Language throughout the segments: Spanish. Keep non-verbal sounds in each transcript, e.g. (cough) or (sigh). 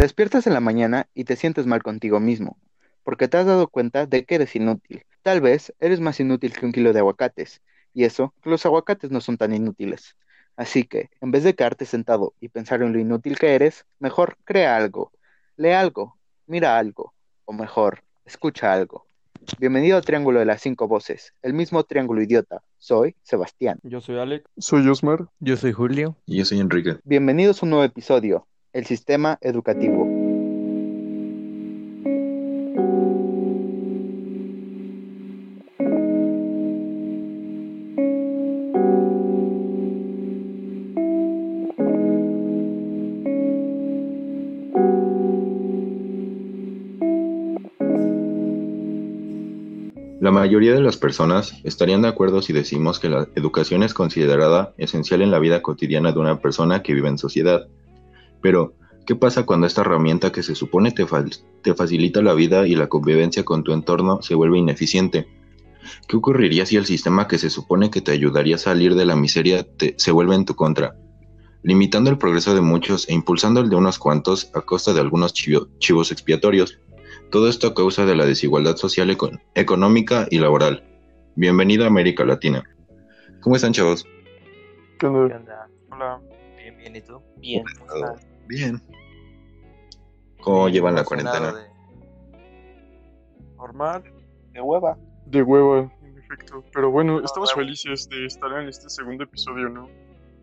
Te despiertas en la mañana y te sientes mal contigo mismo, porque te has dado cuenta de que eres inútil. Tal vez eres más inútil que un kilo de aguacates, y eso, los aguacates no son tan inútiles. Así que, en vez de quedarte sentado y pensar en lo inútil que eres, mejor crea algo, lee algo, mira algo, o mejor, escucha algo. Bienvenido al Triángulo de las Cinco Voces, el mismo triángulo idiota. Soy Sebastián. Yo soy Alec. Soy Osmar. Yo soy Julio. Y yo soy Enrique. Bienvenidos a un nuevo episodio, el sistema educativo. La mayoría de las personas estarían de acuerdo si decimos que la educación es considerada esencial en la vida cotidiana de una persona que vive en sociedad. Pero, ¿qué pasa cuando esta herramienta que se supone te, te facilita la vida y la convivencia con tu entorno se vuelve ineficiente? ¿Qué ocurriría si el sistema que se supone que te ayudaría a salir de la miseria se vuelve en tu contra? limitando el progreso de muchos e impulsando el de unos cuantos a costa de algunos chivos expiatorios. Todo esto a causa de la desigualdad social, económica y laboral. Bienvenido a América Latina. ¿Cómo están, chavos? ¿Qué onda? ¿Qué onda? Hola. Bien, bien, ¿y tú? Bien. Bien. ¿Cómo llevan la cuarentena? De... Normal. De hueva. De hueva, en efecto. Pero bueno, estamos felices de estar en este segundo episodio, ¿no?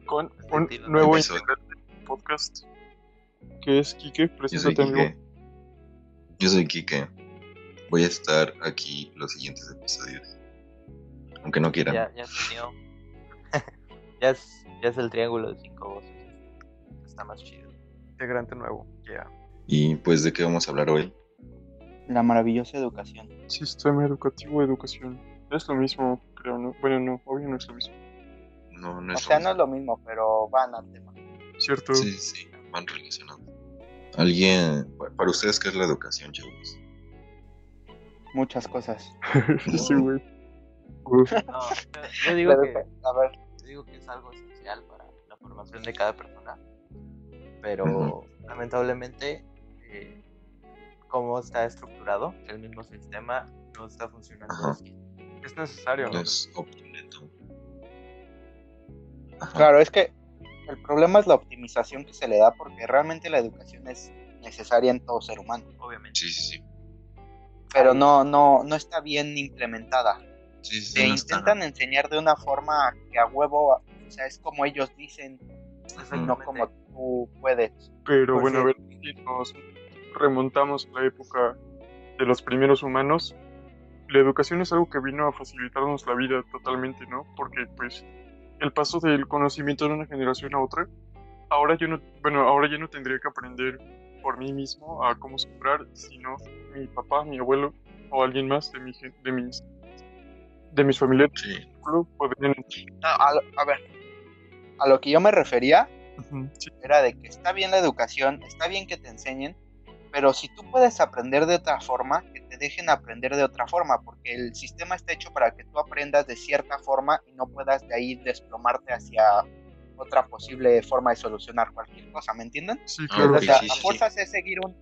Con un nuevo integrante del podcast, que es Quique. Preséntate, amigo. Yo soy Quique. Voy a estar aquí los siguientes episodios. Aunque no quieran. Ya, ya se unió. (laughs) ya, es, ya es el triángulo de cinco voces. Está más chido. Integrante nuevo, ya. ¿Y pues de qué vamos a hablar hoy? La maravillosa educación. Sistema educativo, educación. Es lo mismo, creo, ¿no? Bueno, no, obvio no es lo mismo. No, no O es sea, lo no es lo mismo, pero van al tema. ¿Cierto? Sí, sí, van relacionados. ¿Alguien, para ustedes qué es la educación, chavos? Muchas cosas. (laughs) sí, güey. No, yo digo que, a ver, yo digo que es algo esencial para la formación de cada persona. Pero lamentablemente, eh, como está estructurado, el mismo sistema no está funcionando Ajá. así. Es necesario, ¿no? Es obsoleto. Claro, es que el problema es la optimización que se le da porque realmente la educación es necesaria en todo ser humano, Obviamente. Sí, sí, sí. pero no, no, no está bien implementada. Sí, sí, Te no está- intentan enseñar de una forma que a huevo, o sea, es como ellos dicen, y no como tú puedes. Pero Pues bueno, a sí. ver, si nos remontamos a la época de los primeros humanos, la educación es algo que vino a facilitarnos la vida totalmente, ¿no? Porque pues el paso del conocimiento de una generación a otra, ahora yo no, bueno, ahora ya no tendría que aprender por mí mismo a cómo sembrar, sino mi papá, mi abuelo o alguien más de, mi, de mis de mis familiares Sí, podrían No, a, a ver, a lo que yo me refería Sí, era de que está bien la educación, está bien que te enseñen, pero si tú puedes aprender de otra forma, que te dejen aprender de otra forma, porque el sistema está hecho para que tú aprendas de cierta forma y no puedas de ahí desplomarte hacia otra posible forma de solucionar cualquier cosa, ¿me entienden? sí, Ah, claro. O sea, sí, a sí, fuerzas es seguir un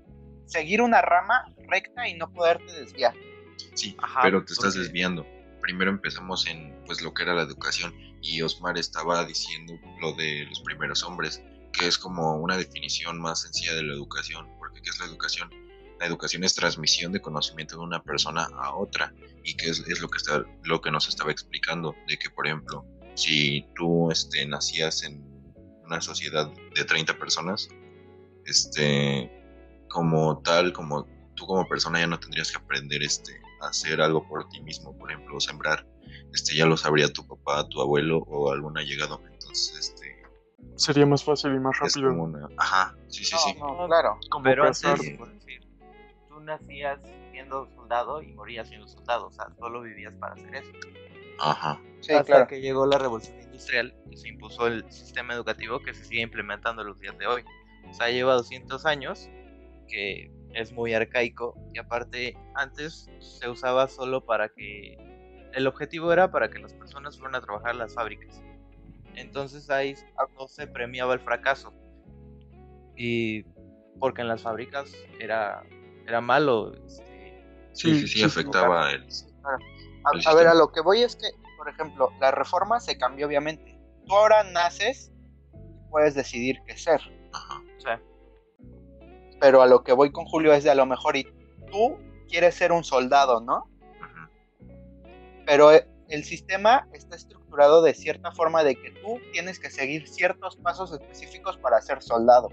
seguir una rama recta y no poderte desviar. sí, Ajá, pero te estás desviando. Primero empezamos en pues lo que era la educación y Osmar estaba diciendo lo de los primeros hombres, que es como una definición más sencilla de la educación, porque ¿qué es la educación? La educación es transmisión de conocimiento de una persona a otra y que es, es lo que está lo que nos estaba explicando de que por ejemplo, si tú este nacías en una sociedad de 30 personas, este como tal, como tú como persona ya no tendrías que aprender este hacer algo por ti mismo, por ejemplo, sembrar, este ya lo sabría tu papá, tu abuelo o algún allegado, entonces este Sería más fácil y más es rápido. como una, ajá, sí, sí, sí, No, claro. Como Pero antes, por decir, tú nacías siendo soldado y morías siendo soldado, o sea, solo vivías para hacer eso. ajá, Sí, Hasta claro. que llegó la revolución industrial y se impuso el sistema educativo que se sigue implementando los días de hoy. O sea, lleva 200 años, que es muy arcaico, y aparte antes se usaba solo para que... El objetivo era para que las personas fueran a trabajar a las fábricas. Entonces ahí no se premiaba el fracaso. Y porque en las fábricas era, era malo. Este, Sí, sí, sí, afectaba el... A, El a ver, a lo que voy es que, por ejemplo, la reforma se cambió obviamente. Tú ahora naces y puedes decidir qué ser. Ajá. o sea, Pero a lo que voy con Julio es de a lo mejor y tú quieres ser un soldado, ¿no? Pero eh, el sistema está estructurado de cierta forma de que tú tienes que seguir ciertos pasos específicos para ser soldado.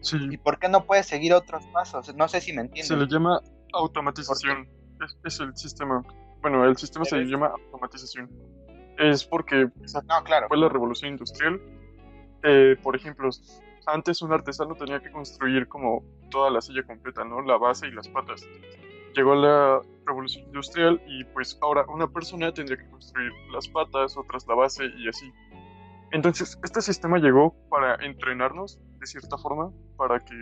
Sí, ¿Y por qué no puedes seguir otros pasos? No sé si me se le entiendes. llama automatización. Es, es el sistema. Bueno, el sistema se llama automatización. Es porque No, claro. fue la revolución industrial. Eh, por ejemplo, antes un artesano tenía que construir como toda la silla completa, ¿no? La base y las patas. Llegó la revolución industrial y pues ahora una persona tendría que construir las patas, otras la base y así. Entonces, este sistema llegó para entrenarnos de cierta forma, para que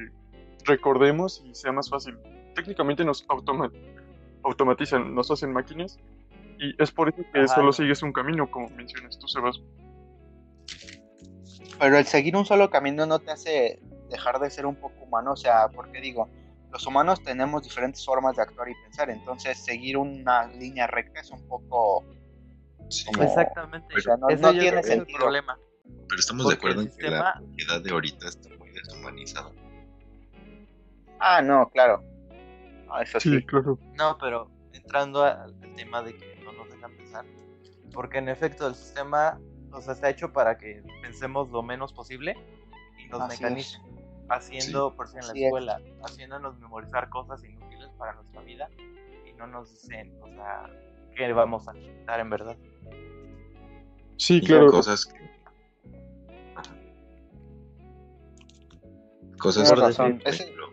recordemos y sea más fácil. Técnicamente nos automa- automatizan, nos hacen máquinas y es por eso que Ajá. solo sigues un camino, como mencionas tú, Sebas. Pero el seguir un solo camino no te hace dejar de ser un poco humano. O sea, porque digo, los humanos tenemos diferentes formas de actuar y pensar. Entonces, seguir una línea recta es un poco. Sí. Como- Exactamente. o sea, no- no tiene sentido. problema. Pero estamos de Porque el acuerdo en que la sistema- sociedad de ahorita está muy deshumanizada. Ah, no, claro. Ah, eso sí. Sí, claro. No, pero entrando al tema de que no nos dejan pensar, porque en efecto el sistema o sea, está hecho para que pensemos lo menos posible y nos Así mecanicen, haciendo, por si en la Así es. escuela, haciéndonos memorizar cosas inútiles para nuestra vida y no nos dicen, o sea, qué vamos a necesitar en verdad. Sí, claro. cosas que... Ajá. Cosas por ejemplo,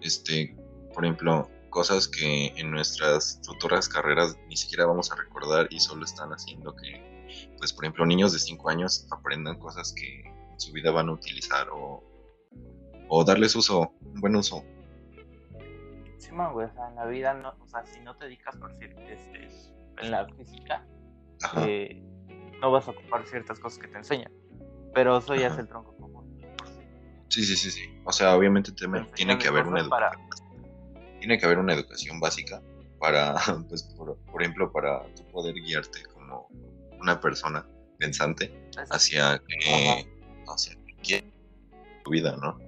este, por ejemplo, cosas que en nuestras futuras carreras ni siquiera vamos a recordar y solo están haciendo que, pues, por ejemplo, niños de 5 años aprendan cosas que en su vida van a utilizar o, o darles uso, un buen uso. Sí, man, güey, o sea, en la vida, no, o sea, si no te dedicas por decir, este, en la física, Ajá. eh, no vas a ocupar ciertas cosas que te enseñan, pero eso ya es Ajá. el tronco común. sí. Sí, sí, sí. O sea, obviamente te- tiene que haber una educación. Tiene que haber una educación básica para, (laughs) pues, por, por ejemplo, para tú poder guiarte como una persona pensante Es- hacia que, hacia que quieres tu vida, ¿no?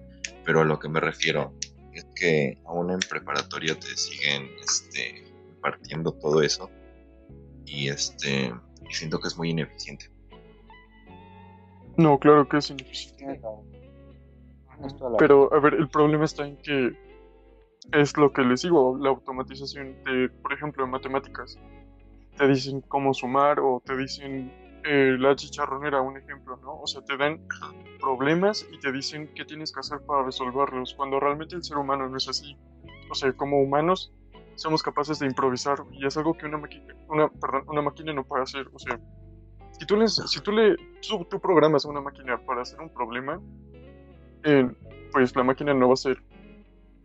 Pero a lo que me refiero es que aún en preparatoria te siguen, este, impartiendo todo eso y este, y siento que es muy ineficiente. No, claro que toda la Pero, a ver, el problema está en que es lo que les digo, la automatización de, por ejemplo, en matemáticas. Te dicen cómo sumar o te dicen eh, la chicharronera, un ejemplo, ¿no? O sea, te dan problemas y te dicen qué tienes que hacer para resolverlos, cuando realmente el ser humano no es así. O sea, como humanos somos capaces de improvisar y es algo que una máquina, una, perdón, una máquina no puede hacer. O sea, si tú, les, si tú le tú, tú programas a una máquina para hacer un problema, eh, pues la máquina no va a ser,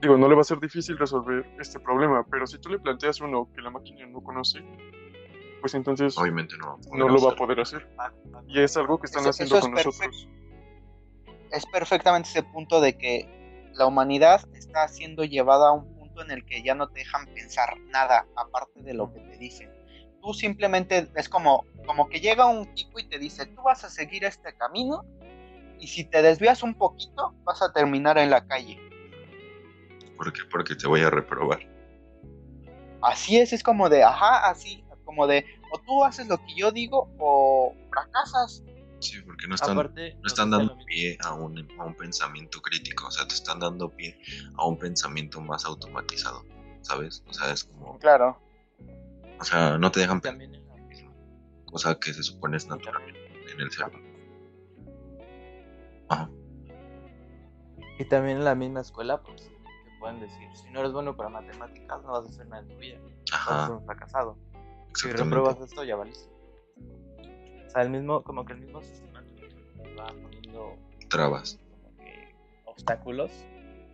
digo, no le va a ser difícil resolver este problema, pero si tú le planteas uno que la máquina no conoce, pues entonces Obviamente no. no lo va a poder hacer. Y es algo que están Eso- haciendo eso con nosotros. es perfectamente ese punto de que la humanidad está siendo llevada a un punto en el que ya no te dejan pensar nada aparte de lo que te dicen. Tú simplemente es como, como que llega un tipo y te dice, tú vas a seguir este camino y si te desvías un poquito vas a terminar en la calle. ¿Por qué? Porque te voy a reprobar. Así es, es como de, ajá, así, como de, o tú haces lo que yo digo o fracasas. Sí, porque no están, Aparte, no están dando pie a un, a un pensamiento crítico, o sea, te están dando pie a un pensamiento más automatizado, ¿sabes? O sea, es como, Claro. o sea, no te dejan También en la- cosa que se supone es natural en el ser humano. Ajá, Y también en la misma escuela, pues, te pueden decir, si no eres bueno para matemáticas, no vas a hacer nada en tu vida. Vas a ser ajá, un fracasado. Si repruebas esto, ya valiste. O sea, el mismo, como que el mismo sistema te va poniendo Trabas. como que obstáculos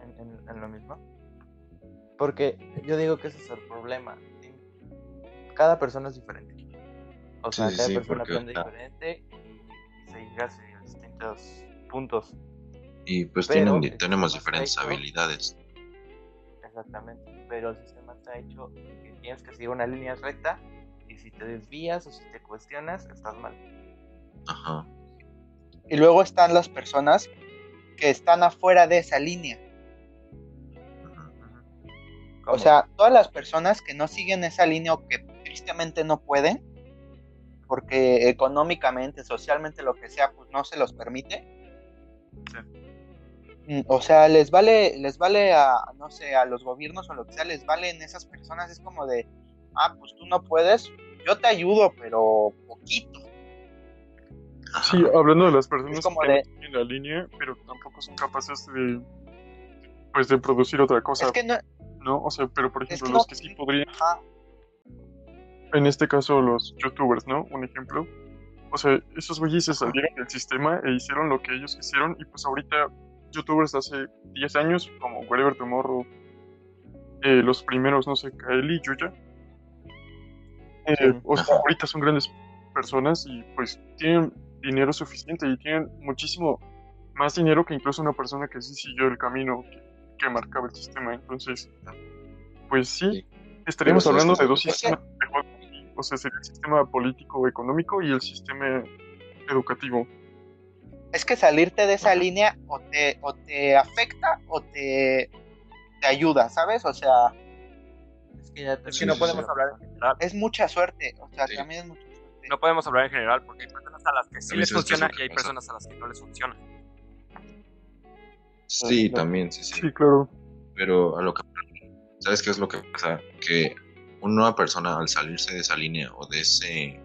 en, en- en lo mismo. Porque yo digo que ese es el problema. Cada persona es diferente. O sea, Sí, cada sí, persona aprende ah. diferente y, se llega hacia distintos puntos. Y pues Pero tienen, tenemos diferentes hecho- habilidades. Exactamente, pero el sistema está hecho que tienes que seguir una línea recta si te desvías o si te cuestionas, estás mal. Ajá. Y luego están las personas que están afuera de esa línea. ujú. O ¿Cómo? sea, todas las personas que no siguen esa línea o que tristemente no pueden, porque económicamente, socialmente, lo que sea, pues no se los permite. Mm, O sea, les vale, les vale a, no sé, a los gobiernos o lo que sea, les valen esas personas, es como de, ah, pues tú no puedes, yo te ayudo, pero poquito. Ajá. Sí, hablando de las personas como que de- no siguen la línea, pero tampoco son capaces de, pues, de producir otra cosa, es que no, ¿no? O sea, pero por es ejemplo, que los no- que sí podrían, ajá, en este caso los youtubers, ¿no? Un ejemplo. O sea, esos güeyes se salieron del sistema e hicieron lo que ellos quisieron y pues ahorita youtubers hace 10 años, como Wherever Tomorrow, eh, los primeros, no sé, Kaeli, Yuya, eh, o sea, ahorita son grandes personas y pues tienen dinero suficiente y tienen muchísimo más dinero que incluso una persona que sí siguió el camino que, que marcaba el sistema. Entonces, pues sí, Sí. estaríamos Pero, ¿sabes hablando de dos Es que- sistemas de juego. O sea, sería el sistema político económico y el sistema educativo. es que salirte de esa línea o te, o te afecta o te, te ayuda, ¿sabes? O sea, Es que ya Sí, que no podemos hablar en general. es mucha suerte, o sea, Sí. también es mucha suerte. No podemos hablar en general porque hay personas a las que sí les funciona y hay personas a las que no les funciona. Sí, no. también, sí, sí. Sí, claro. Pero a lo que... ¿Sabes qué es lo que pasa? Que una persona al salirse de esa línea o de ese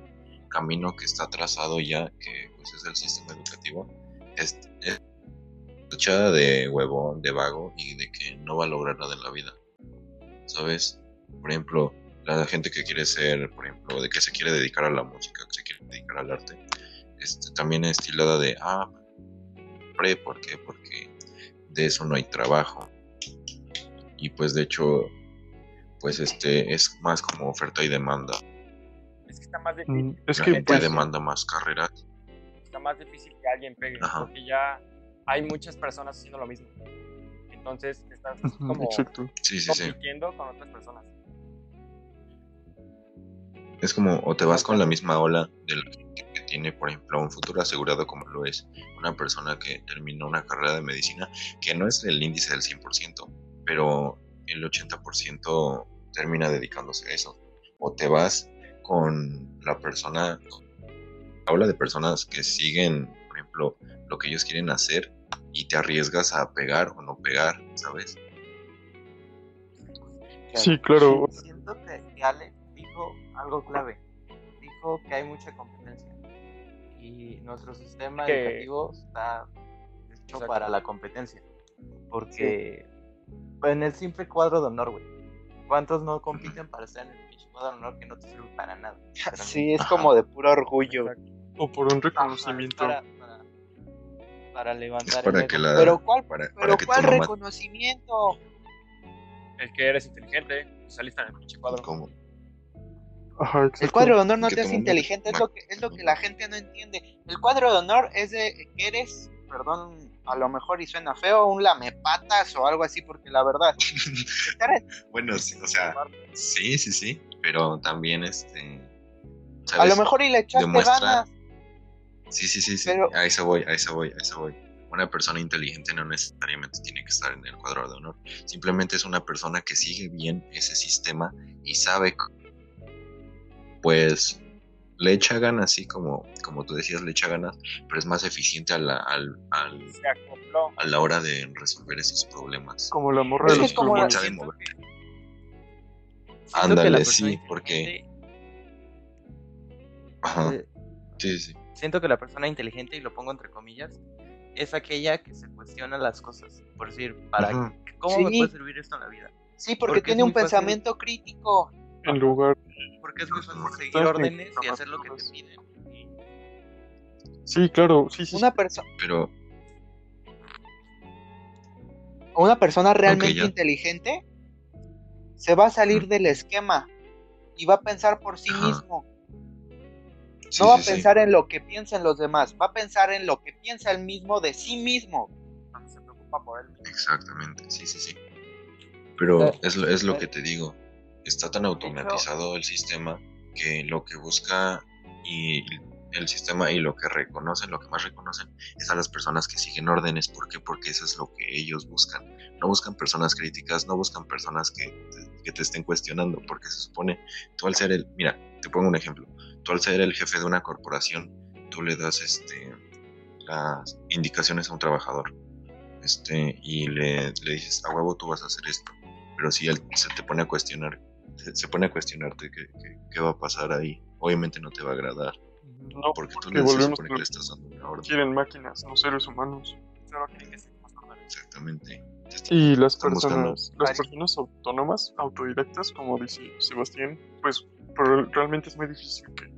camino que está trazado ya, que pues es el sistema educativo, es, es echada de huevón, de vago y de que no va a lograr nada en la vida. ¿Sabes? Por ejemplo, la gente que quiere ser, por ejemplo, de que se quiere dedicar a la música, que se quiere dedicar al arte, este, también es estilada de, ah, pre, ¿por qué? Porque de eso no hay trabajo. Y pues de hecho, pues este es más como oferta y demanda. Es que está más Mm, difícil, Es La que, gente pues, demanda más carreras. está más difícil que alguien pegue Ajá. porque ya hay muchas personas haciendo lo mismo. Entonces estás como exacto. Sí, sí, sí. compitiendo con otras personas. Es como, o te vas con la misma ola de la gente que tiene, por ejemplo, un futuro asegurado como lo es una persona que terminó una carrera de medicina, que no es el índice del 100%, pero el 80% termina dedicándose a eso. O te vas con la persona, la ola de personas que siguen, por ejemplo, lo que ellos quieren hacer y te arriesgas a pegar o no pegar, ¿sabes? Sí, claro. Algo clave. Dijo que hay mucha competencia. Y nuestro sistema Que- educativo está hecho Exacto. para la competencia. Porque en el simple cuadro de honor, güey. ¿Cuántos no compiten para estar en el pinche cuadro de honor que no te sirve para nada? (laughs) Para Sí, es como de puro orgullo. O por un Ajá, reconocimiento. Para, para, para levantar para el que la- Pero ¿cuál, Para, pero cuál reconocimiento? El que eres inteligente, saliste en el pinche cuadro. como- Ajá, El cuadro de honor no te hace inteligente, es lo que es lo que la gente no entiende. El cuadro de honor es de que eres, perdón, a lo mejor y suena feo, un lamepatas o algo así, porque la verdad, (laughs) Bueno, sí, o sea, sí, sí, sí, pero también este... a lo mejor y le echaste Demuestra- ganas. Sí, sí, sí, sí, pero- a eso voy, a eso voy, a eso voy. Una persona inteligente no necesariamente tiene que estar en el cuadro de honor, simplemente es una persona que sigue bien ese sistema y sabe, pues, le echa ganas, así como, como tú decías, le echa ganas, pero es más eficiente a la, al, al- a la hora de resolver esos problemas. Como la morra de los sabe mover. Ándale, sí, porque- Ajá, sí, sí, siento que la persona inteligente, y lo pongo entre comillas, es aquella que se cuestiona las cosas. Por decir, para. ¿cómo me Sí. puede servir esto en la vida? Sí, porque, tiene un fácil. pensamiento crítico. En lugar. Porque es muy fácil seguir órdenes y hacer lo que te piden. Sí, claro, sí, sí. Una persona pero una persona realmente inteligente se va a salir del esquema y va a pensar por sí Ajá. mismo. sí, No va a sí, sí. pensar en lo que piensan los demás, va a pensar en lo que piensa él mismo de sí mismo. Cuando se preocupa por él. Exactamente, sí, sí, sí. Pero Eh, es, lo- es lo eh. que te digo, está tan automatizado el sistema que lo que busca y el sistema y lo que reconocen, lo que más reconocen es a las personas que siguen órdenes. ¿Por qué? Porque eso es lo que ellos buscan. No buscan personas críticas, no buscan personas que te, que te estén cuestionando, porque se supone, tú al ser el, mira, te pongo un ejemplo, tú al ser el jefe de una corporación, tú le das este las indicaciones a un trabajador este, y le, le dices, a huevo tú vas a hacer esto. Pero si él se te pone a cuestionar, se, pone a cuestionarte qué, qué- qué va a pasar ahí, obviamente no te va a agradar, No, porque tú le, volvemos supone que le estás dando una orden. quieren máquinas, no seres humanos. Quieren que. Exactamente. Y las personas, las personas autónomas, autodidactas, como dice Sebastián, pues pero realmente es muy difícil que,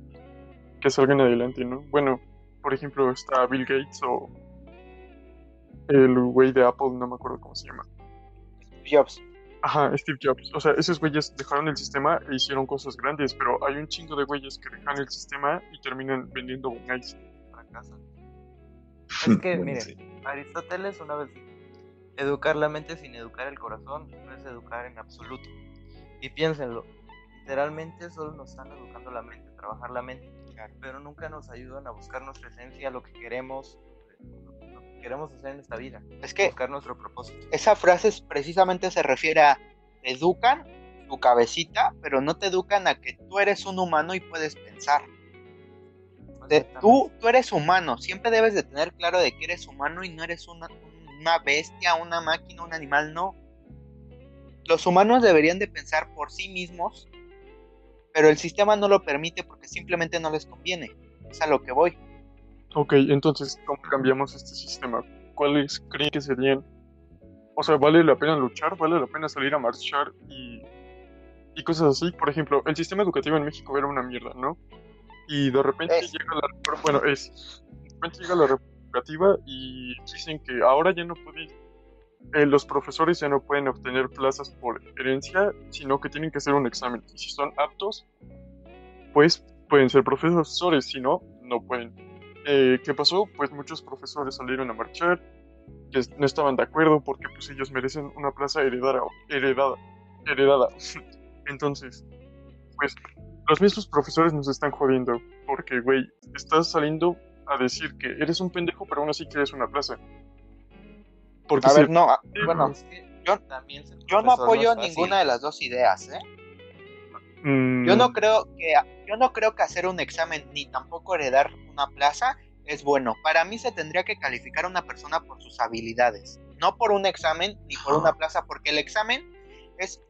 que salgan adelante, ¿no? Bueno, por ejemplo, está Bill Gates o el güey de Apple, no me acuerdo cómo se llama. Jobs. Ajá, Steve Jobs. O sea, esos güeyes dejaron el sistema e hicieron cosas grandes, pero hay un chingo de güeyes que dejan el sistema y terminan vendiendo Bonais. fracasan. Es (laughs) que, Bueno, miren, sí. Aristóteles una vez dijo, educar la mente sin educar el corazón no es educar en absoluto. Y piénsenlo, literalmente solo nos están educando la mente, trabajar la mente, pero nunca nos ayudan a buscar nuestra esencia, lo que queremos, queremos hacer en esta vida, Es que buscar nuestro propósito. esa frase es- precisamente se refiere a te educan tu cabecita, pero no te educan a que tú eres un humano y puedes pensar. De- tú, tú eres humano, siempre debes de tener claro de que eres humano y no eres una, una bestia, una máquina, un animal, no. Los humanos deberían de pensar por sí mismos, pero el sistema no lo permite porque simplemente no les conviene. Es a lo que voy. Ok, entonces, ¿cómo cambiamos este sistema? ¿Cuáles creen que serían? O sea, ¿vale la pena luchar? ¿Vale la pena salir a marchar y, y cosas así? Por ejemplo, el sistema educativo en México era una mierda, ¿no? Y de repente Es. llega la reforma, bueno, es, de repente llega la reforma educativa y dicen que ahora ya no pueden, eh, los profesores ya no pueden obtener plazas por herencia, sino que tienen que hacer un examen. Y si son aptos, pues pueden ser profesores, si no, no pueden. Eh, ¿Qué pasó? Pues muchos profesores salieron a marchar, que no estaban de acuerdo porque pues ellos merecen una plaza heredada. heredada, heredada. (laughs) Entonces, pues los mismos profesores nos están jodiendo porque, güey, estás saliendo a decir que eres un pendejo, pero aún así quieres una plaza. Porque A si- ver, no, a- bueno, Es que yo- también ser yo no apoyo fácil. ninguna de las dos ideas, ¿eh? Mm, Yo no creo que yo no creo que hacer un examen ni tampoco heredar una plaza es bueno. Para mí se tendría que calificar a una persona por sus habilidades, no por un examen ni por una plaza, porque el examen es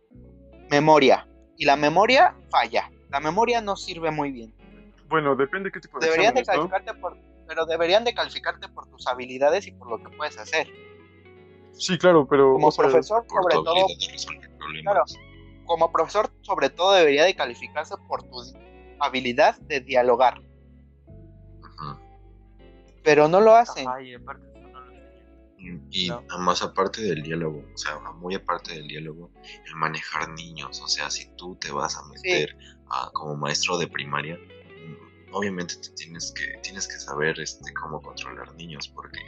memoria y la memoria falla. La memoria no sirve muy bien. Bueno, depende qué tipo de Deberían de calificarte por pero deberían de calificarte por tus habilidades y por lo que puedes hacer. Sí, claro, pero Como profesor, sobre todo, problemas. Como profesor, sobre todo debería de calificarse por tu habilidad de dialogar, pero no lo hacen. Ajá, y aparte eso no lo enseñan. Y No. más aparte del diálogo, o sea, muy aparte del diálogo, el manejar niños, o sea, si tú te vas a meter a, como maestro de primaria, mm, obviamente te tienes que tienes que saber este cómo controlar niños, porque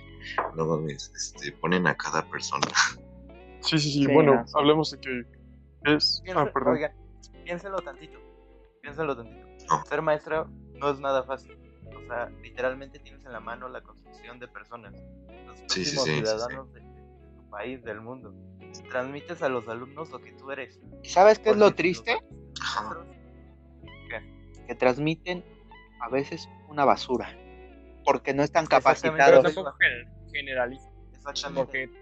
no mames, este, ponen a cada persona. Sí, sí, sí. Sí, bueno, no, sí. hablamos de que es. Ah, perdón. oigan, piénselo tantito. Piénsalo tantito. No. Ser maestro no es nada fácil. O sea, literalmente tienes en la mano la construcción de personas. Los Sí, sí, próximos sí, sí, ciudadanos de, de tu país, del mundo. Transmites a los alumnos lo que tú eres. ¿Y sabes qué es lo triste? los Que transmiten a veces una basura, porque no están Exactamente. Pero capacitados. generaliza. Exactamente. Porque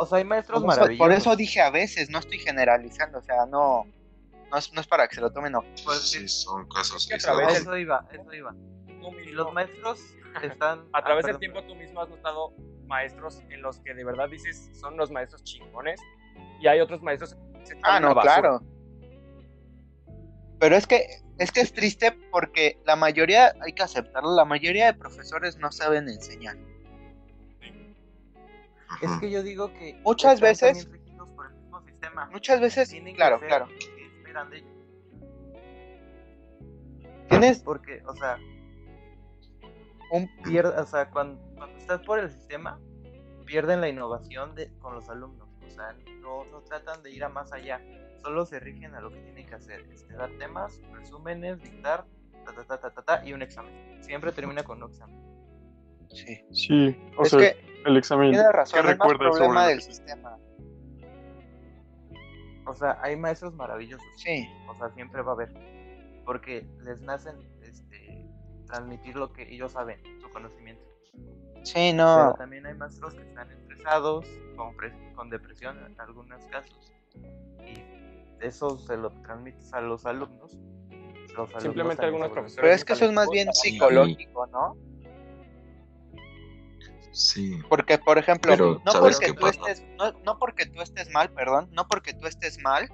O sea, hay maestros Por eso, maravillosos. por eso dije a veces, no estoy generalizando, o sea, no, no es, no es para que se lo tomen. No. Pues sí, son casos que a A través aislados. eso iba, eso iba. Y los maestros están... a ah, través del tiempo tú mismo has notado maestros en los que de verdad dices son los maestros chingones y hay otros maestros que se Ah, no, claro. Pero es que es que es triste porque la mayoría, hay que aceptarlo, la mayoría de profesores no saben enseñar. Es que yo digo que... Muchas están veces- por el mismo sistema. Muchas veces, Tienen que claro, hacer claro. lo que esperan de ellos. Tienes Porque, o sea, un pierde, o sea, cuando, cuando estás por el sistema, pierden la innovación de, con los alumnos. O sea, no, no tratan de ir a más allá. Solo se rigen a lo que tienen que hacer. Este, dar temas, resúmenes, dictar, ta, ta, ta, ta, ta, ta, y un examen. Siempre termina con un examen. Sí. Sí, o Es sea, que el examen. tiene razón, ¿qué es más problema sobre del sistema. O sea, hay maestros maravillosos. Sí. O sea, siempre va a haber. Porque les nacen este, transmitir lo que ellos saben, su conocimiento. Sí, Pero no. también hay maestros que están estresados, con, con depresión en algunos casos. Y eso se lo transmites a los alumnos. Los alumnos Simplemente algunos profesores Pero es que eso es más bien psicológico, ¿no? Sí, Porque, por ejemplo, Pero, no ¿sabes porque tú estés, no, no porque tú estés mal, perdón, no porque tú estés mal,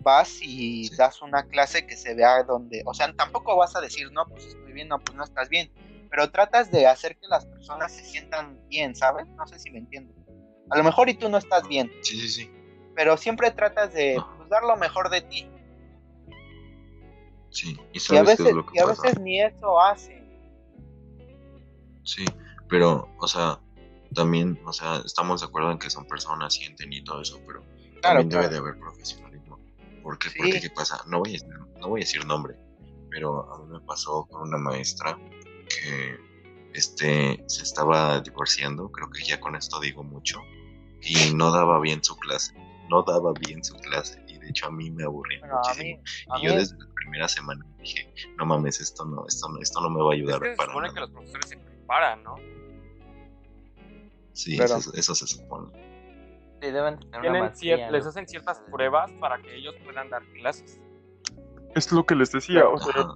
vas y Sí. das una clase que se vea donde, o sea, tampoco vas a decir, no, pues estoy bien, no, pues no estás bien, pero tratas de hacer que las personas se sientan bien, ¿sabes? No sé si me entiendo. A lo mejor y tú no estás bien, sí, sí, sí. pero siempre tratas de Ajá. pues, dar lo mejor de ti. Sí, y Y a sabes qué veces, es lo que y a veces ni eso hacen. Sí, pero, o sea, también, o sea, estamos de acuerdo en que son personas, sienten y todo eso, pero Claro, también claro. debe de haber profesionalismo. ¿Por qué? Sí. Porque, ¿qué pasa? No voy, a, no voy a decir nombre, pero a mí me pasó con una maestra que este, se estaba divorciando, creo que ya con esto digo mucho, y no daba bien su clase, no daba bien su clase, y de hecho a mí me aburría Bueno, a mí, muchísimo. a y yo mí- desde la primera semana dije, no mames, esto no, esto no, esto no me va a Es ayudar que se para nada. que los profesores preparan, ¿no? Sí, Pero- eso, eso se supone. Sí, deben les hacen ciertas pruebas para que ellos puedan dar clases. Es lo que les decía, o sea, Ajá.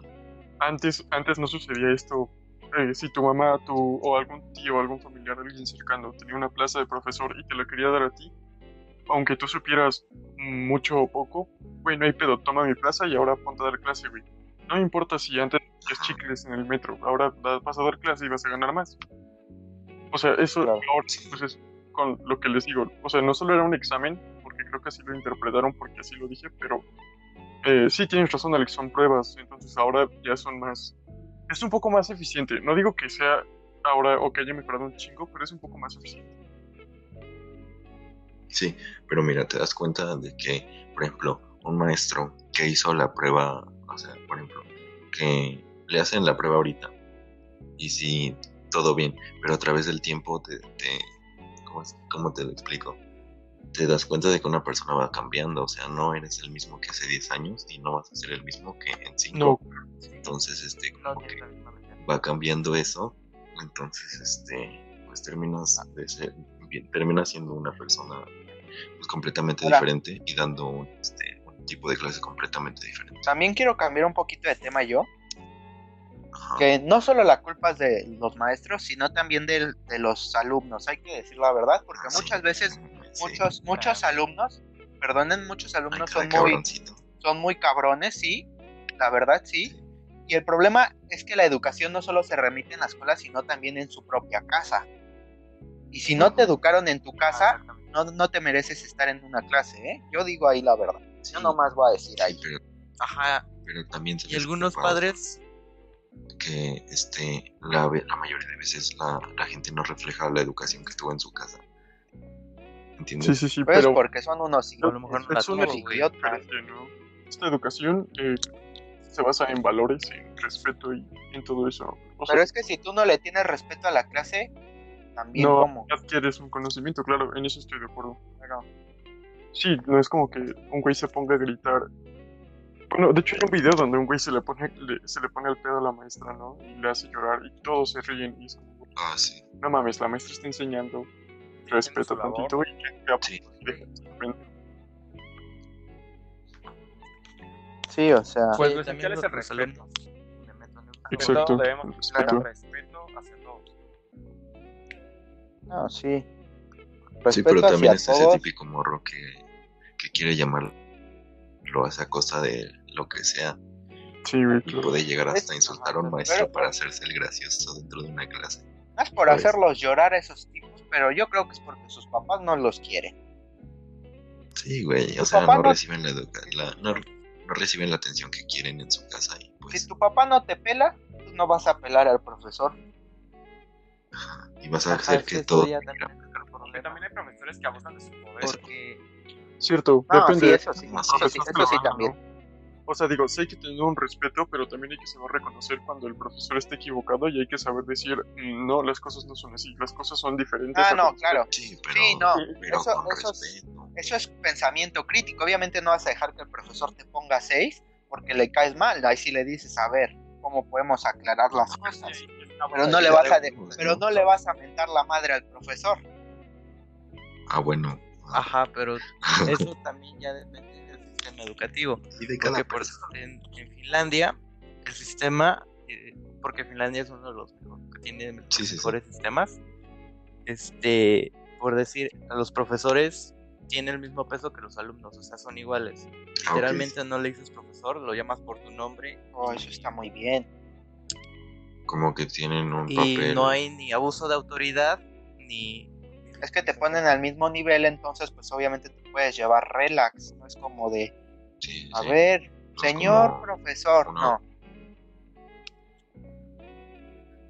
antes, antes no sucedía esto. eh, si tu mamá, tu, o algún tío, algún familiar, alguien cercano tenía una plaza de profesor y te la quería dar a ti, aunque tú supieras mucho o poco, güey, no hay pedo, toma mi plaza y ahora ponte a dar clase, güey. No importa si antes es Ajá. chicles en el metro, ahora vas a dar clase y vas a ganar más. O sea, eso Claro. ahora, pues es con lo que les digo. O sea, no solo era un examen, porque creo que así lo interpretaron, porque así lo dije, pero eh, sí tienes razón, Alex, son pruebas, entonces ahora ya son más... Es un poco más eficiente. No digo que sea ahora o que haya mejorado un chingo, pero es un poco más eficiente. Sí, pero mira, te das cuenta de que, por ejemplo, un maestro que hizo la prueba, o sea, por ejemplo, que le hacen la prueba ahorita y sí, todo bien, pero a través del tiempo te, te ¿cómo, es- cómo te lo explico? Te das cuenta de que una persona va cambiando, o sea, no eres el mismo que hace 10 años y no vas a ser el mismo que en 5. No, Entonces, este, No como que va cambiando eso, entonces este pues terminas de ser terminas siendo una persona pues, completamente diferente y dando un, este, un tipo de clase completamente diferente. También quiero cambiar un poquito de tema yo. Ajá. que no solo la culpa es de los maestros, sino también del- de, los alumnos, hay que decir la verdad, porque Ah, sí. muchas veces Sí. muchos muchos alumnos, perdonen, muchos alumnos son muy son muy cabrones, sí, la verdad sí. Y el problema es que la educación no solo se remite en la escuela, sino también en su propia casa. Y si no te educaron en tu Ah, casa, exactamente. no, no te mereces estar en una clase, ¿eh? Yo digo ahí la verdad. Sí, Yo nomás voy a decir sí, ahí. pero, Ajá. pero también Y sabes qué algunos padres que este la, la mayoría de veces la, la gente no refleja la educación que tuvo en su casa. ¿Entiendes? sí, sí, sí, Pues pero... porque son unos a lo mejor no es uno güey. idiotas. ¿no? Esta educación eh, se basa en valores, en respeto y en todo eso. O sea, Pero es que si tú no le tienes respeto a la clase, también no como. adquieres un conocimiento, claro, en eso estoy de acuerdo. Pero, Sí, no es como que un güey se ponga a gritar. Bueno, de hecho hay un video donde un güey se le pone, le- se le pone el pedo a la maestra, ¿no? Y le hace llorar y todos se ríen y es como, Ah, sí. no mames, la maestra está enseñando, respeta labor. tantito y ya, Sí. deja de sorprender. sí, o sea. Pues Sí, lo también esencial es el respeto. Exacto, todo debemos respeto. el respeto hacia todos. No, sí. Sí, Respeto pero también está ese todos. típico morro que, que quiere llamar lo hace a costa de lo que sea Sí, güey, y claro. puede llegar Pues, hasta insultar a un ajá, maestro pero- para hacerse el gracioso dentro de una clase. No es por Pues- hacerlos llorar a esos tipos, pero yo creo que es porque sus papás no los quieren. Sí, güey, o sea, no no- reciben la, educa la- no, no reciben la atención que quieren en su casa y pues Si tu papá no te pela, tú no vas a pelar al profesor. Ajá, Y vas a Ajá, hacer es que todo... también también hay profesores que abusan de su poder. Porque Cierto, No, depende. sí, eso sí, eso Profesor sí, eso sí también. ¿no? O sea, digo, sí hay que tener un respeto, pero también hay que saber reconocer cuando el profesor está equivocado y hay que saber decir, "Mm, no, las cosas no son así, las cosas son diferentes. Ah, no, claro. Sí, pero, Sí, no. pero Eso, eso, es, eso es pensamiento crítico. Obviamente no vas a dejar que el profesor te ponga 6 porque le caes mal. Ahí sí le dices, a ver, ¿cómo podemos aclarar las cosas? Sí, Pero no le vas a, de- Pues, pero no le vas a mentar la madre al profesor. Ah, bueno. Ajá, pero (laughs) eso también ya depende del sistema educativo. y de cada Porque por, en, en Finlandia, el sistema, eh, porque Finlandia es uno de los que tiene los Sí, sí, sí. mejores sistemas, este, por decir, los profesores tienen el mismo peso que los alumnos, o sea, son iguales. Ah. Literalmente no le dices profesor, lo llamas por tu nombre Oh, eso está muy bien. Como que tienen un y papel. no hay ni abuso de autoridad ni Es que te ponen al mismo nivel, entonces pues obviamente te puedes llevar relax. No es como de, Sí, a sí. ver, señor profesor, una- no.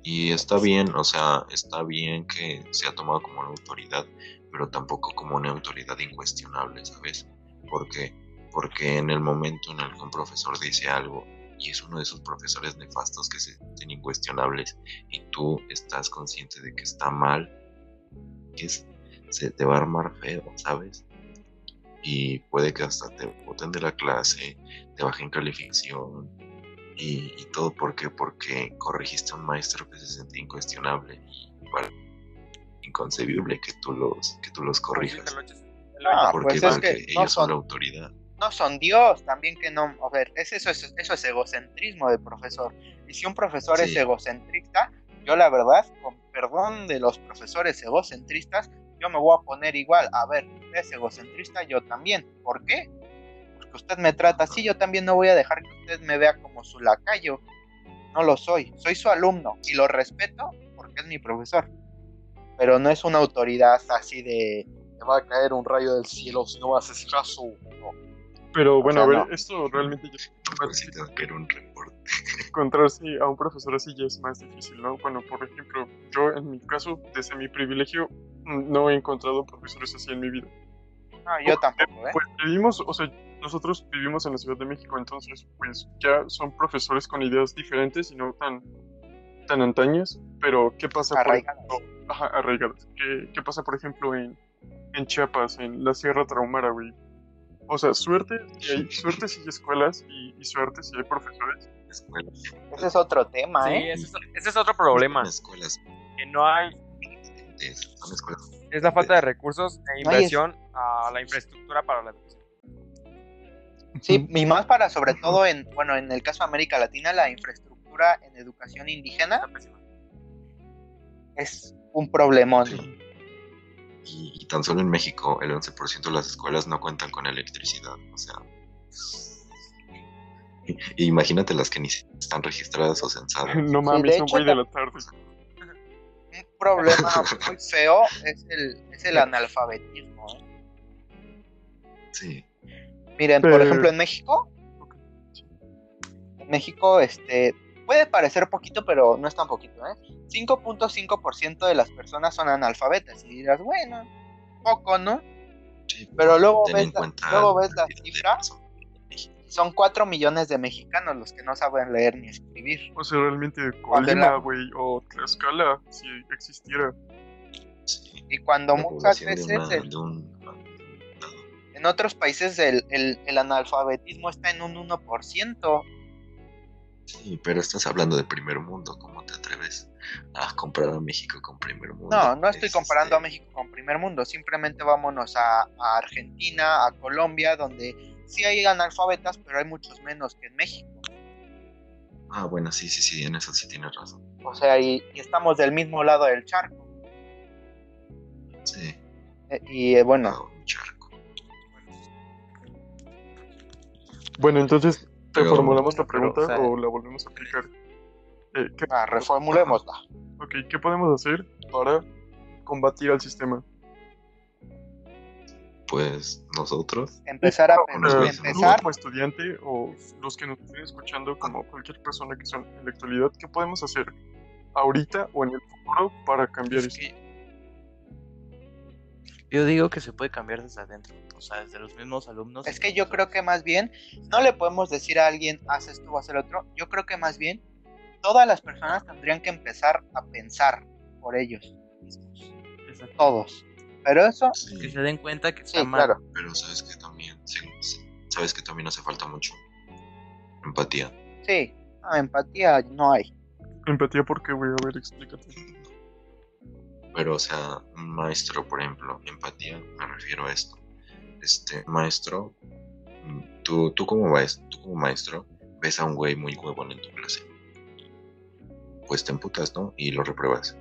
Y está bien, o sea, está bien que sea tomado como una autoridad, pero tampoco como una autoridad incuestionable, ¿sabes? Porque, porque en el momento en el que un profesor dice algo y es uno de esos profesores nefastos que se sienten incuestionables y tú estás consciente de que está mal, es, se te va a armar feo, ¿sabes? Y puede que hasta te boten de la clase, te bajen calificación, y, y todo ¿por qué? porque corregiste a un maestro que se sentía incuestionable y para inconcebible que tú los que tú los corrijas Ah, porque, pues es porque que ellos no son la autoridad no son Dios, también que no, a ver, es eso, es, eso es egocentrismo del profesor. Y si un profesor es egocentrista, yo la verdad, con perdón de los profesores egocentristas, yo me voy a poner igual, a ver, usted es egocentrista, yo también. ¿Por qué? Porque usted me trata así, yo también no voy a dejar que usted me vea como su lacayo. No lo soy, soy su alumno y lo respeto porque es mi profesor. Pero no es una autoridad así de, te va a caer un rayo del cielo si no haces caso. No. Pero bueno, sea, a ver, no. esto realmente ya Por a caer un reporte (laughs) encontrarse a un profesor así ya es más difícil, ¿no? Bueno, por ejemplo, yo en mi caso, desde mi privilegio, mm, no he encontrado profesores así en mi vida. No, yo tampoco, ¿eh? Pues vivimos, o sea, nosotros vivimos en la Ciudad de México, entonces, pues ya son profesores con ideas diferentes y no tan, tan antañas, pero ¿qué pasa, por Arraigadas. ejemplo? Ajá, arraigadas. ¿Qué, qué pasa, por ejemplo, en, en Chiapas, en la Sierra Traumara, güey? O sea, suerte si hay, suerte si hay escuelas y, y suerte si hay profesores. escuelas Ese es otro tema, Sí, ¿eh? ese es, ese es otro problema. escuelas Que no hay, son escuelas es la falta de recursos e No inversión a la infraestructura para la educación. Sí, y más para sobre todo en, bueno, en el caso de América Latina, la infraestructura en educación indígena es un problemón. Sí. Y, y tan solo en México el 11% de las escuelas no cuentan con electricidad. O sea, imagínate las que ni están registradas o censadas. (laughs) No mames, hecho, güey de la tarde. (laughs) Un problema (laughs) muy feo es el, es el analfabetismo. ¿eh? Sí, Miren, por ejemplo, en México, en México, este, puede parecer poquito, pero no es tan poquito, ¿eh? 5.5% de las personas son analfabetas. Y dirás, bueno, poco, ¿no? sí, Pero luego ves la- luego ves la cifra. Son 4 millones de mexicanos los que no saben leer ni escribir. O sea, realmente Colima, la- güey, o Tlaxcala, si existiera. Sí, Y cuando la muchas veces una- el- de un- en otros países el, el- el analfabetismo está en un 1%. Sí, pero estás hablando de primer mundo, ¿cómo te atreves a comparar a México con primer mundo? No, no estoy Es, comparando a este, México con primer mundo, simplemente vámonos a, a Argentina, a Colombia, donde sí hay analfabetas, pero hay muchos menos que en México. Ah, bueno, sí, sí, sí, en eso sí tienes razón. O sea, y, y estamos del mismo lado del charco. Sí, Eh, y eh, bueno, charco. Bueno, entonces, ¿te Pero- formulamos la pero, pregunta o sea- o la volvemos a aplicar? Eh, ¿qué, ah, reformulémosla. ok, ¿qué podemos hacer para combatir al sistema? Pues nosotros, Empezar a No, pen- Nos ves, tú empezar, como estudiante o los que nos estén escuchando, como cualquier persona que son en la actualidad, ¿qué podemos hacer ahorita o en el futuro para cambiar Es eso? que yo digo que se puede cambiar desde adentro, o sea, desde los mismos alumnos. Es que yo creo que más bien no le podemos decir a alguien haz esto o haz el otro. Yo creo que más bien todas las personas tendrían que empezar a pensar por ellos mismos. Exacto. Todos. Pero eso, Sí, Que se den cuenta que sí, está mal. claro. pero sabes que también, sí, sí, sabes que también hace falta mucho empatía. Sí, no, empatía no hay. Empatía, ¿por qué, güey? A ver, explícate. Pero, o sea, un maestro, por ejemplo, empatía, me refiero a esto. Este maestro, mm, tú, tú, como, maestro, tú como maestro ves a un güey muy huevón en tu clase. Pues te emputas, ¿no? Y lo repruebas.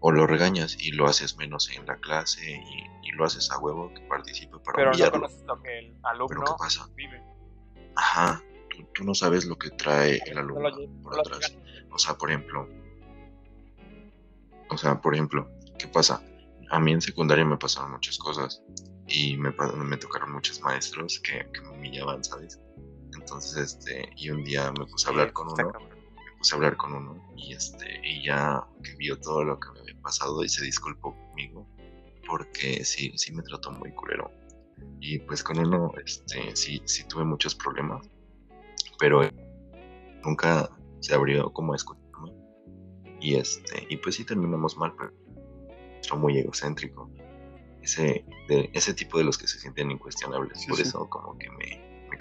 O lo regañas y lo haces menos en la clase y, y lo haces a huevo que participe para Pero no humillarlo. conoces lo que el Pero ¿qué pasa? vive. Ajá, tú, tú no sabes lo que trae el No alumno lo por no atrás. O sea, por ejemplo, o sea, por ejemplo, ¿qué pasa? A mí en secundaria me pasaron muchas cosas y me, me tocaron muchos maestros que, que me humillaban, ¿sabes? Entonces, este, y un día me puse a hablar con uno, me puse a hablar con uno y este, y ya que vio todo lo que me había pasado y se disculpó conmigo porque sí, sí me trató muy culero. Y pues con uno, este, sí, sí tuve muchos problemas, pero nunca se abrió como a escucharme. Y este, y pues sí terminamos mal, pero fue muy egocéntrico. Ese, de, ese tipo de los que se sienten incuestionables. Sí, Por sí. eso como que me, me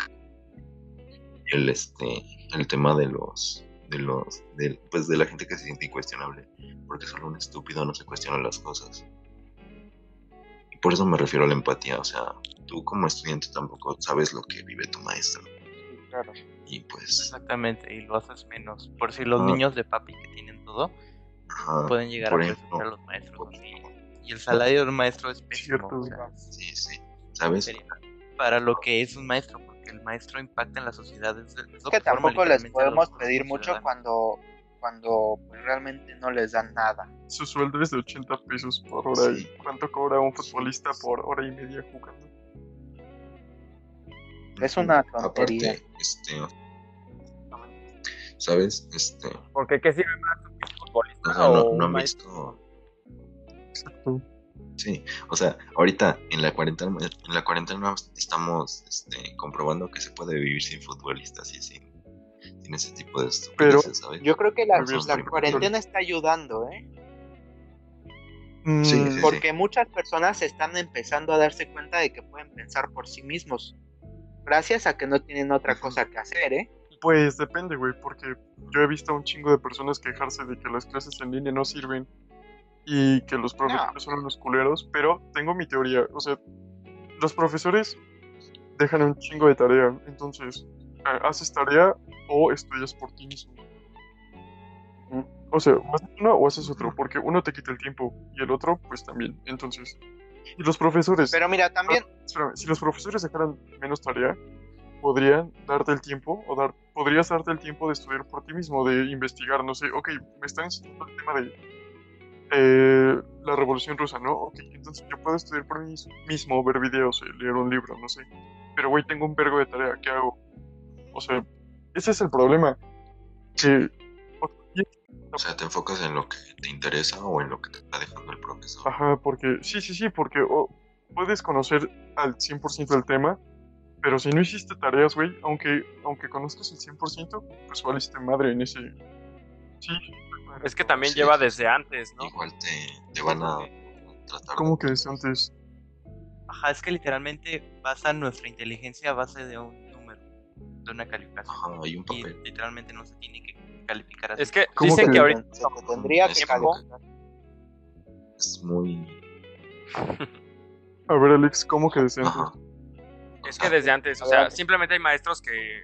el este, el tema de los, de los, del- pues de la gente que se siente incuestionable, porque solo un estúpido no se cuestiona las cosas. Y por eso me refiero a la empatía, o sea, tú como estudiante tampoco sabes lo que vive tu maestro. Sí, claro. Y pues, Exactamente, y lo haces menos. Por si los Ah. niños de papi que tienen todo ajá, pueden llegar a ejemplo, presentar a los maestros. Y el salario del maestro es pésimo. Cierto, o sea, sí, sí, ¿sabes? sería para lo que es un maestro, porque el maestro impacta en la sociedad. Es, es que tampoco les podemos los- pedir mucho ciudadanos. cuando, cuando pues, realmente no les dan nada. Su sueldo es de 80 pesos por hora. Sí. ¿Y cuánto cobra un futbolista por hora y media jugando? Es una tontería. Aparte, este, ¿sabes? Este, Porque ¿qué sirve más futbolista o sea, no, o no han maestro? visto, Exacto. sí, o sea, ahorita en la cuarentena, en la cuarentena estamos este, comprobando que se puede vivir sin futbolistas y sin, sin ese tipo de ¿sabes? Yo creo que la, cuarentena está ayudando, ¿eh? Mm, Sí, sí, Porque muchas personas están empezando a darse cuenta de que pueden pensar por sí mismos. Gracias a que no tienen otra cosa que hacer, ¿eh? Pues depende, güey, porque yo he visto a un chingo de personas quejarse de que las clases en línea no sirven y que los profesores son unos culeros, pero tengo mi teoría, o sea, los profesores dejan un chingo de tarea, entonces, haces tarea o estudias por ti mismo. O sea, o haces uno o haces otro, porque uno te quita el tiempo y el otro, pues también, entonces. Y los profesores, Pero mira, también, espérame, si los profesores dejaran menos tarea, podrían darte el tiempo, o dar, podrías darte el tiempo de estudiar por ti mismo, de investigar, no sé, ok, me están enseñando el tema de eh, la revolución rusa, ¿no? Ok, entonces yo puedo estudiar por mí mismo, ver videos, eh, leer un libro, no sé. Pero, güey, tengo un vergo de tarea, ¿qué hago? O sea, ese es el problema. Que, O sea, te enfocas en lo que te interesa o en lo que te está dejando el profesor. Ajá, porque sí, sí, sí, porque o puedes conocer al 100% el tema, pero si no hiciste tareas, güey, aunque, aunque conozcas el 100%, pues valiste madre en ese... Sí, Es que también Sí. lleva desde antes, ¿no? Igual te, te van a tratar ¿cómo que es antes? Ajá, es que literalmente basa nuestra inteligencia a base de un número, de una calificación. Ajá, hay un Y papel. literalmente no se tiene que calificar así. Es que ¿Cómo dicen que- que ahorita se te tendría que Es calificar. Es muy... A ver, Alex, ¿cómo que desde antes? Ajá. O Es que desde antes, o sea, simplemente hay maestros que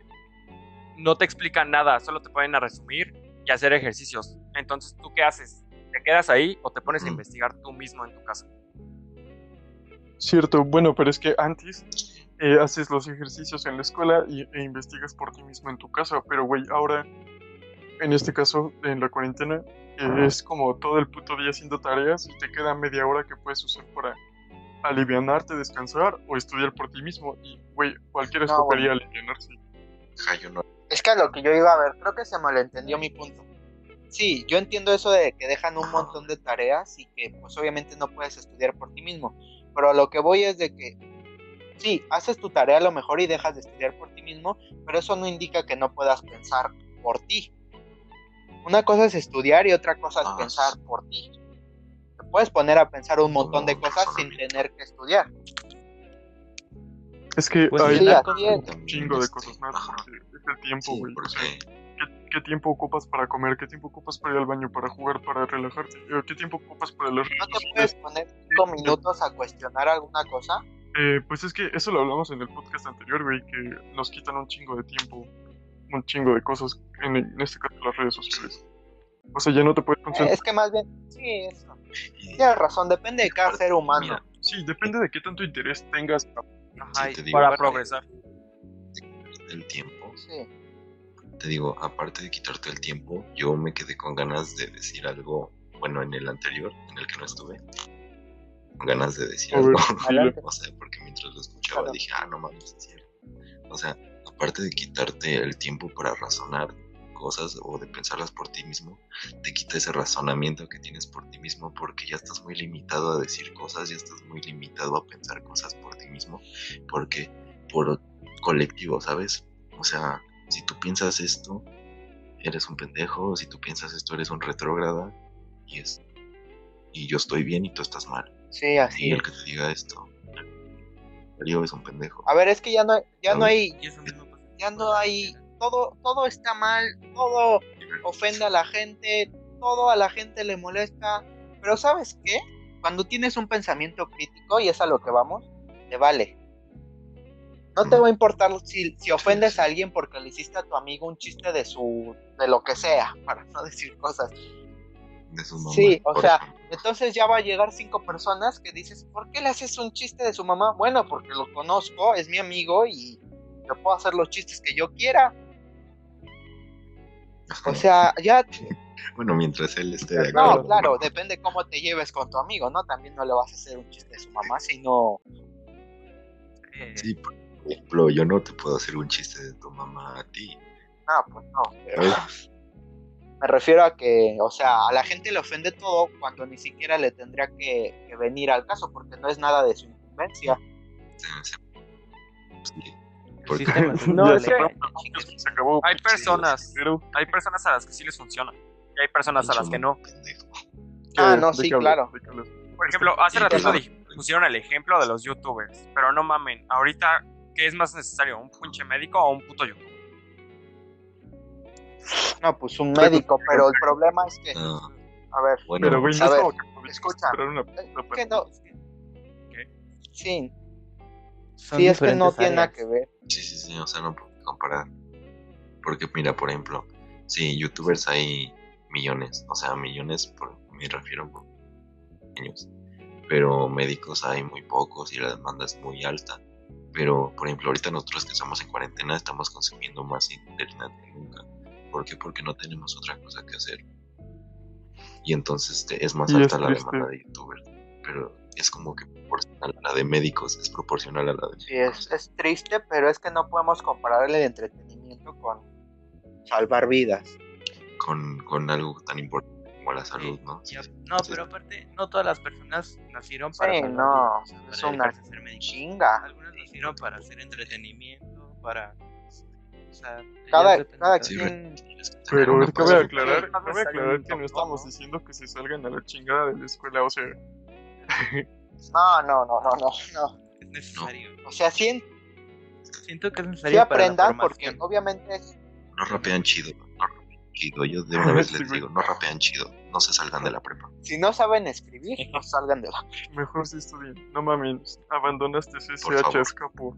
no te explican nada, solo te ponen a resumir y hacer ejercicios. Entonces, ¿tú qué haces? ¿Te quedas ahí o te pones a Ujú. investigar tú mismo en tu casa? Cierto, bueno, pero es que antes eh, haces los ejercicios en la escuela y, e investigas por ti mismo en tu casa, pero güey, ahora, en este caso, en la cuarentena, eh, es como todo el puto día haciendo tareas y te queda media hora que puedes usar para alivianarte, descansar o estudiar por ti mismo. Y, güey, cualquiera No, escogería alivianarse. Es que a lo que yo iba a ver, creo que se malentendió mi punto. sí, yo entiendo eso de que dejan un montón de tareas y que pues obviamente no puedes estudiar por ti mismo. Pero a lo que voy es de que sí, haces tu tarea a lo mejor y dejas de estudiar por ti mismo, pero eso no indica que no puedas pensar por ti. Una cosa es estudiar y otra cosa es Ah, pensar por ti. Puedes poner a pensar un montón de cosas sin tener que estudiar. Es que Pues hay sí, un chingo de cosas más. es el tiempo, Sí, güey. porque ¿qué, qué tiempo ocupas para comer? ¿Qué tiempo ocupas para ir al baño? ¿Para jugar? ¿Para relajarte? Eh, ¿Qué tiempo ocupas para leer? ¿No te puedes poner cinco minutos a cuestionar alguna cosa? Eh, pues es que eso lo hablamos en el podcast anterior, güey, que nos quitan un chingo de tiempo, un chingo de cosas, en, en este caso las redes sociales. O sea, ya no te puedes Eh, concentrar. es que más bien, sí, eso. Y- Tienes razón, depende de cada ser humano. Mira, Sí, depende de qué tanto interés tengas. Ajá, Sí, te digo, Para aparte progresar. de quitarte el tiempo, Sí. te digo, aparte de quitarte el tiempo, yo me quedé con ganas de decir algo, bueno, en el anterior, en el que no estuve, con ganas de decir algo. (laughs) O sea, porque mientras lo escuchaba Claro. dije, ah, no mames, es cierto. O sea, aparte de quitarte el tiempo para razonar cosas o de pensarlas por ti mismo, te quita ese razonamiento que tienes por ti mismo porque ya estás muy limitado a decir cosas, ya estás muy limitado a pensar cosas por ti mismo, porque por colectivo, ¿sabes? O sea, si tú piensas esto, eres un pendejo, si tú piensas esto, eres un retrógrada y es y yo estoy bien y tú estás mal. Sí, así Y el que te diga esto, Darío es un pendejo. A ver, es que ya no, ya no hay, ya no hay, todo, todo está mal, todo ofende a la gente, todo a la gente le molesta. Pero ¿sabes qué? Cuando tienes un pensamiento crítico, y es a lo que vamos, te vale. No te va a importar si, si ofendes a alguien porque le hiciste a tu amigo un chiste de su, de lo que sea, (laughs) para no decir cosas. De su mamá, Sí, o sea, ejemplo. Entonces ya va a llegar cinco personas que dices, ¿por qué le haces un chiste de su mamá? Bueno, porque lo conozco, es mi amigo y le puedo hacer los chistes que yo quiera. O sea, ya, (laughs) bueno, mientras él esté de no, acuerdo. claro, depende cómo te lleves con tu amigo, ¿no? También no le vas a hacer un chiste de su mamá, sino, Eh, Sí, por ejemplo, yo no te puedo hacer un chiste de tu mamá a ti. no, pues no. me refiero a que, o sea, a la gente le ofende todo cuando ni siquiera le tendría que, que venir al caso, porque no es nada de su incumbencia. Sí, el No, es que se acabó. Hay personas, Pero, hay personas a las que sí les funciona. Y hay personas a las que no. Ah, ¿qué- no, sí, claro. Por ejemplo, hace ratito pusieron el ejemplo de los youtubers. Pero no mamen, ahorita, ¿qué es más necesario? ¿Un pinche médico o un puto youtuber? No, pues un médico, (laughs) pero el problema es que, No, a ver, bueno, Pero, güey, no a ver, escucha. una es que no, ¿Qué? sí, son sí, es que no tiene nada que ver. sí, sí, sí, o sea, no puedo comparar. Porque mira, por ejemplo, sí, youtubers hay millones, o sea, millones, por, me refiero por años. Pero médicos hay muy pocos y la demanda es muy alta. Pero, por ejemplo, ahorita nosotros que estamos en cuarentena estamos consumiendo más internet que nunca. ¿Por qué? Porque no tenemos otra cosa que hacer. Y entonces este, es más Y alta es la triste. demanda de youtubers. Pero es como que proporcional a la de médicos, es proporcional a la de Sí, es, es triste, pero es que no podemos comparar el entretenimiento con salvar vidas. con, con algo tan importante como la salud, ¿no? Ya- no, pero aparte, no todas las personas nacieron para. Sí, salvar no, vidas, o sea, es para una ser médicos. Chinga. Algunas nacieron para hacer entretenimiento, para. O sea, Cada, cada Sí, quien. Pero cabe aclarar, Sí, cabe aclarar que no estamos diciendo que se salgan a la chingada de la escuela, o sea, No, no, no, no, no, no. Es necesario. O sea, sí, Siento que es sí necesario para la aprendan porque obviamente es, No rapean chido, no rapean chido. Yo de una (laughs) vez Sí, les digo, no rapean chido, no se salgan de la prepa. si no saben escribir, no salgan de la... mejor si estudien. No mames, abandonaste favor. escapo.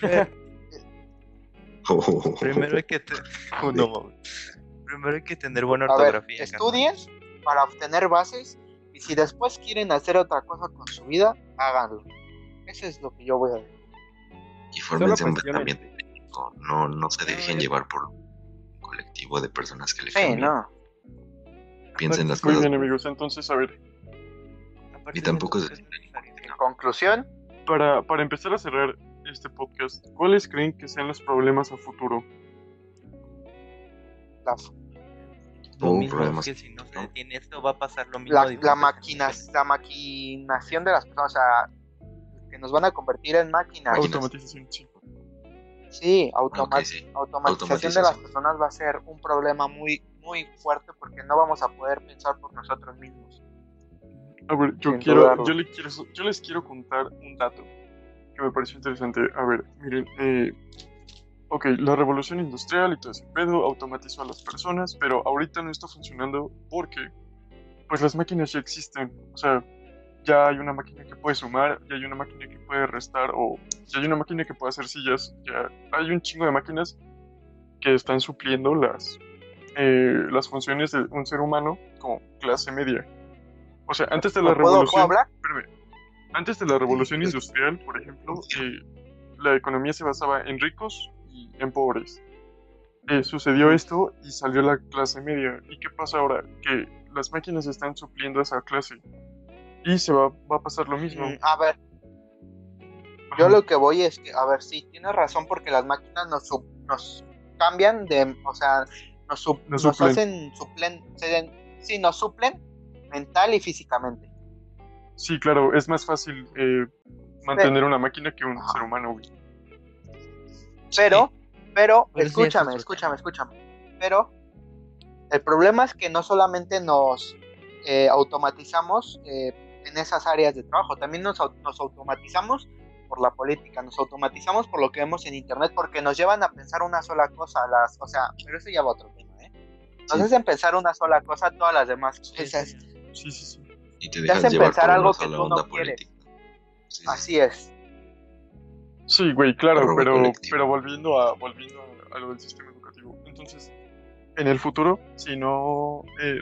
(laughs) Primero hay que te- Oh, (laughs) no. Primero hay que tener buena A ver, ortografía. estudien para obtener bases y si después quieren hacer otra cosa con su vida, háganlo. Eso es lo que yo voy a decir. Y fórmense un pensamiento crítico. No, no se dejen llevar por un colectivo de personas que le Sí, no. Piensen las cosas. Muy bien, amigos. Entonces, a ver. Y tampoco se... En conclusión. Para, para empezar a cerrar este podcast, ¿cuáles creen que sean los problemas a futuro? Las 2002, que si no se detiene esto va a pasar lo mismo. La, la, la maquinación de las personas, o sea, que nos van a convertir en máquinas. Automatización, sí. Sí, automa. Automatización, de las personas va a ser un problema muy, muy fuerte porque no vamos a poder pensar por nosotros mismos. A ver, yo, quiero, yo, les quiero, yo les quiero contar un dato que me pareció interesante. A ver, miren, eh, ok, la revolución industrial y todo ese pedo automatizó a las personas, pero ahorita no está funcionando porque, pues las máquinas ya existen. O sea, ya hay una máquina que puede sumar, ya hay una máquina que puede restar, o ya hay una máquina que puede hacer sillas, ya hay un chingo de máquinas que están supliendo las, eh, las funciones de un ser humano como clase media. O sea, antes de la ¿Puedo, ¿puedo revolución, espérame. antes de la revolución industrial, por ejemplo, eh, la economía se basaba en ricos y en pobres. Eh, sucedió esto y salió la clase media. ¿Y qué pasa ahora? Que las máquinas están supliendo a esa clase. Y se va, va a pasar lo mismo. Mm, A ver, yo lo que voy es que, a ver, sí, tienes razón porque las máquinas nos, nos cambian de, o sea, nos, sup- Nos nos suplen. hacen, suplen, se- sí, nos suplen mental y físicamente. Sí, claro, es más fácil eh, mantener una máquina que un Ajá. ser humano. güey. Pero, pero, escúchame, escúchame, escúchame. Pero el problema es que no solamente nos eh, automatizamos eh, en esas áreas de trabajo, también nos, nos automatizamos por la política, nos automatizamos por lo que vemos en internet, porque nos llevan a pensar una sola cosa, las, o sea, pero eso ya va a otro tema, ¿eh? Nos Sí. hacen pensar una sola cosa todas las demás cosas. Sí, sí, sí. Y te Te hacen pensar algo que tú no quieres. política. Sí, sí. Así es. Sí, güey, claro, pero, colectivo. pero volviendo a volviendo a, lo del sistema educativo. Entonces, en el futuro, si no, eh,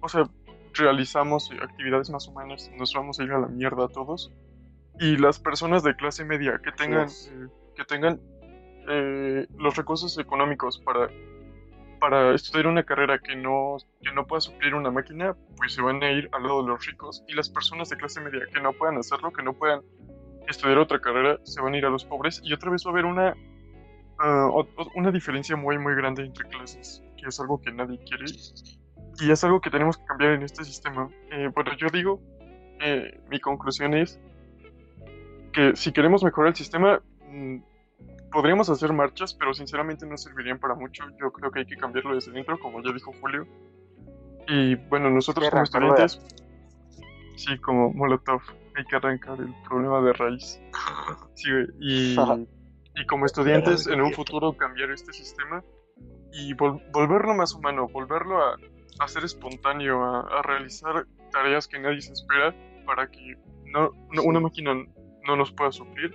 o sea, realizamos actividades más humanas, nos vamos a ir a la mierda todos. Y las personas de clase media que tengan, eh, que tengan eh, los recursos económicos para, para estudiar una carrera que no, que no pueda suplir una máquina, pues se van a ir al lado de los ricos. Y las personas de clase media que no puedan hacerlo, que no puedan estudiar otra carrera, se van a ir a los pobres y otra vez va a haber una, o- una diferencia muy, muy grande entre clases, que es algo que nadie quiere y es algo que tenemos que cambiar en este sistema. Eh, bueno, yo digo, eh, mi conclusión es que si queremos mejorar el sistema, mm, podríamos hacer marchas, pero sinceramente no servirían para mucho. Yo creo que hay que cambiarlo desde dentro, como ya dijo Julio. Y bueno, nosotros como estudiantes, sí, como Molotov, hay que arrancar el problema de raíz. Sí, y, y como estudiantes en un futuro cambiar este sistema y vol- volverlo más humano, volverlo a, a ser espontáneo, a, a realizar tareas que nadie se espera para que no, no- una máquina no nos pueda suplir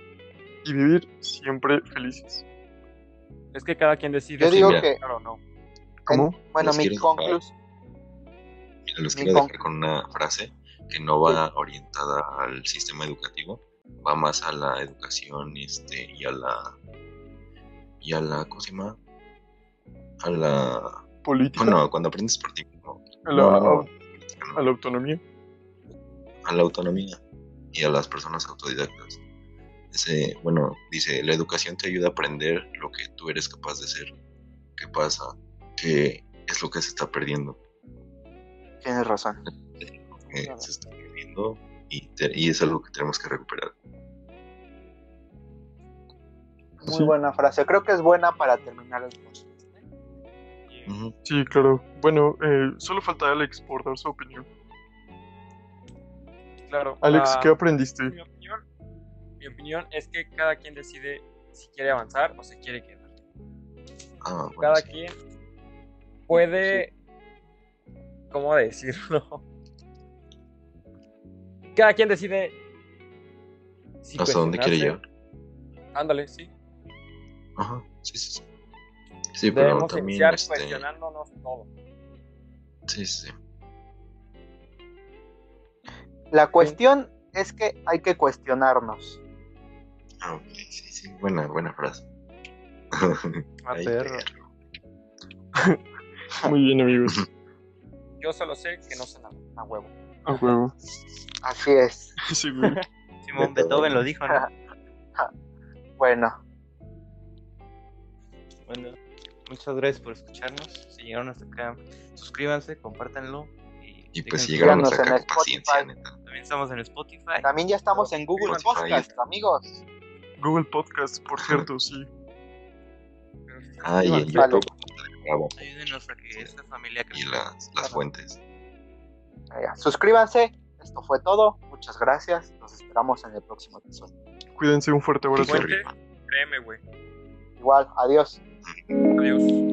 y vivir siempre felices. Es que cada quien decide Yo si digo mira. que, claro o no. ¿Cómo? bueno, mi conclusión, Mira, los quiero dejar con una frase que no va orientada al sistema educativo, va más a la educación este, y a la. y a la. ¿Cómo se llama? A la. Política, Bueno, cuando aprendes por ti mismo. a, la, No, a la autonomía. a la autonomía y a las personas autodidactas. Ese, bueno, dice, la educación te ayuda a aprender lo que tú eres capaz de ser. ¿Qué pasa? Que es lo que se está perdiendo. tienes razón. Que se está perdiendo y, te- y es algo que tenemos que recuperar. Muy Sí. buena frase. Creo que es buena para terminar el podcast. Ujú. Sí, claro. Bueno, eh, solo falta Alex por dar su opinión. Claro. Alex, ¿qué aprendiste? mi opinión, mi opinión es que cada quien decide si quiere avanzar o se quiere quedar. Ah, bueno, Cada sí. quien puede, ¿cómo decirlo? Cada quien decide si ¿Hasta dónde quiere llegar? Ándale, sí. Ajá, sí, sí, sí. Sí, pero Debemos también, iniciar este, cuestionándonos todo. sí, sí, sí. La cuestión es que hay que cuestionarnos. Ah, ok, sí, sí, buena, buena frase. (laughs) A perro. (laughs) Muy bien, amigos. (laughs) Yo solo sé que no sé nada. A huevo. A huevo. Así es. (laughs) Sí, güey. Simón Beethoven lo dijo, ¿no? (laughs) Bueno, Bueno, Muchas gracias por escucharnos. Si llegaron hasta acá, suscríbanse, compártanlo. Y, Y pues déjenos- llegaron hasta acá en con paciencia, neta. También estamos en Spotify. También ya estamos en Google Spotify. Podcast, amigos. Google Podcast, por cierto, sí. Ah, y en. YouTube. Ayúdenos a que esta familia Y crezca. las, las fuentes. Ya, Suscríbanse. Esto fue todo. Muchas gracias. Nos esperamos en el próximo episodio. Cuídense, un fuerte abrazo. Créeme, güey. Igual, adiós. Adiós.